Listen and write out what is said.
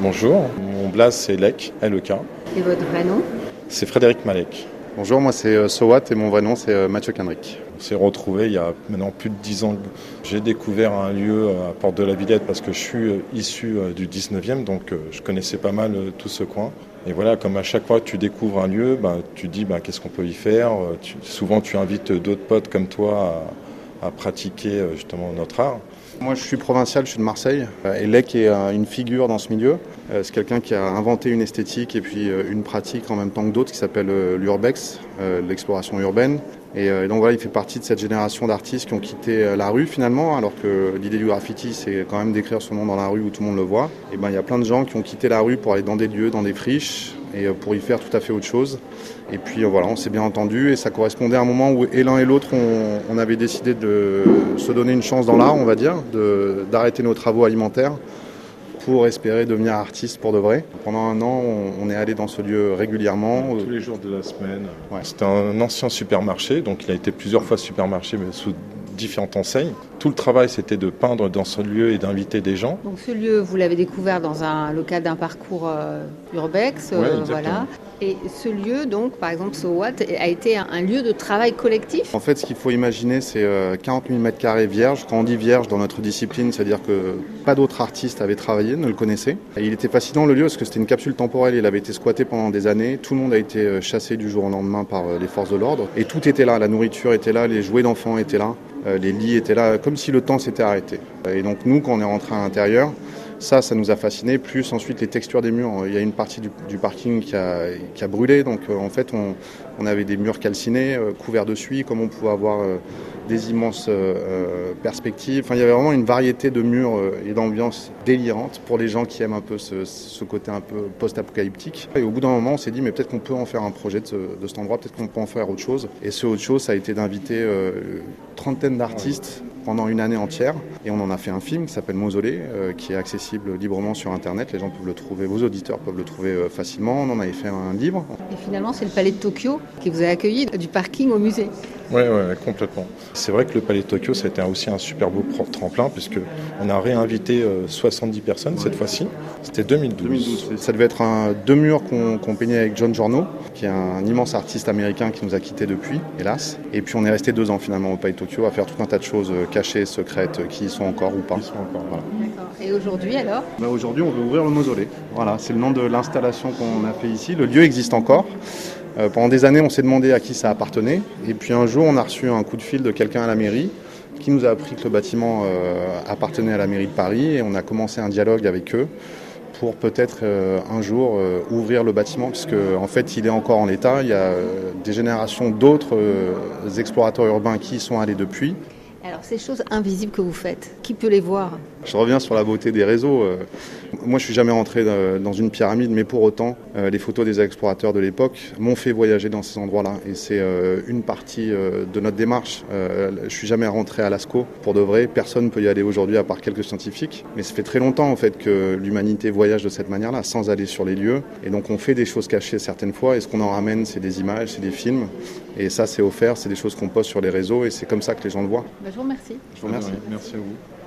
Bonjour, mon blaze c'est Lec, LEK. Et votre vrai nom? C'est Frédéric Malek. Bonjour, moi c'est euh, Sowat et mon vrai nom c'est euh, Mathieu Kendrick. On s'est retrouvés il y a maintenant plus de 10 ans. J'ai découvert un lieu à Porte de la Villette parce que je suis euh, issu du 19e, donc je connaissais pas mal tout ce coin. Et voilà, comme à chaque fois que tu découvres un lieu, ben, tu te dis ben, qu'est-ce qu'on peut y faire. souvent tu invites d'autres potes comme toi à pratiquer justement notre art. Moi je suis provincial, je suis de Marseille. Et Lec est une figure dans ce milieu. Euh, c'est quelqu'un qui a inventé une esthétique et puis euh, une pratique en même temps que d'autres qui s'appelle euh, l'urbex, l'exploration urbaine. Et donc voilà, il fait partie de cette génération d'artistes qui ont quitté la rue finalement, alors que l'idée du graffiti, c'est quand même d'écrire son nom dans la rue où tout le monde le voit. Et ben il y a plein de gens qui ont quitté la rue pour aller dans des lieux, dans des friches, et pour y faire tout à fait autre chose. Et puis voilà, on s'est bien entendu et ça correspondait à un moment où et l'un et l'autre on, avait décidé de se donner une chance dans l'art, on va dire, d'arrêter nos travaux alimentaires pour espérer devenir artiste pour de vrai. Pendant un an, on, est allé dans ce lieu régulièrement. Tous les jours de la semaine. C'était un ancien supermarché, donc il a été plusieurs fois supermarché, mais sous différentes enseignes. Tout le travail, c'était de peindre dans ce lieu et d'inviter des gens. Donc ce lieu, vous l'avez découvert dans un local d'un parcours euh, urbex, euh, voilà. Et ce lieu, donc, par exemple, SoWatt, a été un, lieu de travail collectif En fait, ce qu'il faut imaginer, c'est 40 000 m2 vierges. Quand on dit vierge dans notre discipline, c'est-à-dire que pas d'autres artistes avaient travaillé, ne le connaissaient. Et il était fascinant le lieu parce que c'était une capsule temporelle, il avait été squatté pendant des années. Tout le monde a été euh, chassé du jour au lendemain par les forces de l'ordre. Et tout était là, la nourriture était là, les jouets d'enfants étaient là. Euh, les lits étaient là, comme si le temps s'était arrêté. Et donc nous, quand on est rentré à l'intérieur, ça, ça nous a fasciné. Plus ensuite les textures des murs. Il y a une partie du, parking qui a, qui a, brûlé. Donc euh, en fait, on, on, avait des murs calcinés, euh, couverts de suie, comme on pouvait avoir des immenses perspectives. Enfin, il y avait vraiment une variété de murs et d'ambiances délirantes pour les gens qui aiment un peu ce, côté un peu post-apocalyptique. Et au bout d'un moment, on s'est dit, mais peut-être qu'on peut en faire un projet de, ce, de cet endroit, peut-être qu'on peut en faire autre chose. Et ce autre chose, ça a été d'inviter trentaine d'artistes pendant une année entière. Et on en a fait un film qui s'appelle Mausolée, euh, qui est accessible librement sur Internet. Les gens peuvent le trouver, vos auditeurs peuvent le trouver euh, facilement. On en avait fait un livre. Et finalement, c'est le Palais de Tokyo qui vous a accueilli du parking au musée. Oui, ouais, complètement. C'est vrai que le Palais de Tokyo, ça a été aussi un super beau tremplin, puisque on a réinvité 70 euh, personnes cette fois-ci. C'était 2012. Ça devait être un, deux murs qu'on peignait avec John Giorno, qui est un immense artiste américain qui nous a quittés depuis, hélas. Et puis on est resté deux ans finalement au Palais de Tokyo à faire tout un tas de choses cachées, secrètes, qui y sont encore ou pas. Voilà. Et aujourd'hui alors? Bah, Aujourd'hui, on veut ouvrir le mausolée. Voilà, c'est le nom de l'installation qu'on a fait ici. Le lieu existe encore. Euh, pendant des années, on s'est demandé à qui ça appartenait. Et puis un jour, on a reçu un coup de fil de quelqu'un à la mairie qui nous a appris que le bâtiment euh, appartenait à la mairie de Paris. Et on a commencé un dialogue avec eux pour peut-être euh, un jour ouvrir le bâtiment, puisque en fait il est encore en état. Il y a des générations d'autres explorateurs urbains qui y sont allés depuis. Alors ces choses invisibles que vous faites, qui peut les voir? Je reviens sur la beauté des réseaux. Euh. Moi je suis jamais rentré euh, dans une pyramide, mais pour autant, euh, les photos des explorateurs de l'époque m'ont fait voyager dans ces endroits-là. Et c'est une partie de notre démarche. Je suis jamais rentré à Lascaux pour de vrai. Personne ne peut y aller aujourd'hui à part quelques scientifiques. Mais ça fait très longtemps en fait que l'humanité voyage de cette manière-là, sans aller sur les lieux. Et donc on fait des choses cachées certaines fois. Et ce qu'on en ramène, c'est des images, c'est des films. Et ça c'est offert, c'est des choses qu'on poste sur les réseaux. Et c'est comme ça que les gens le voient. Bah, je vous remercie. Je vous remercie. Merci à vous.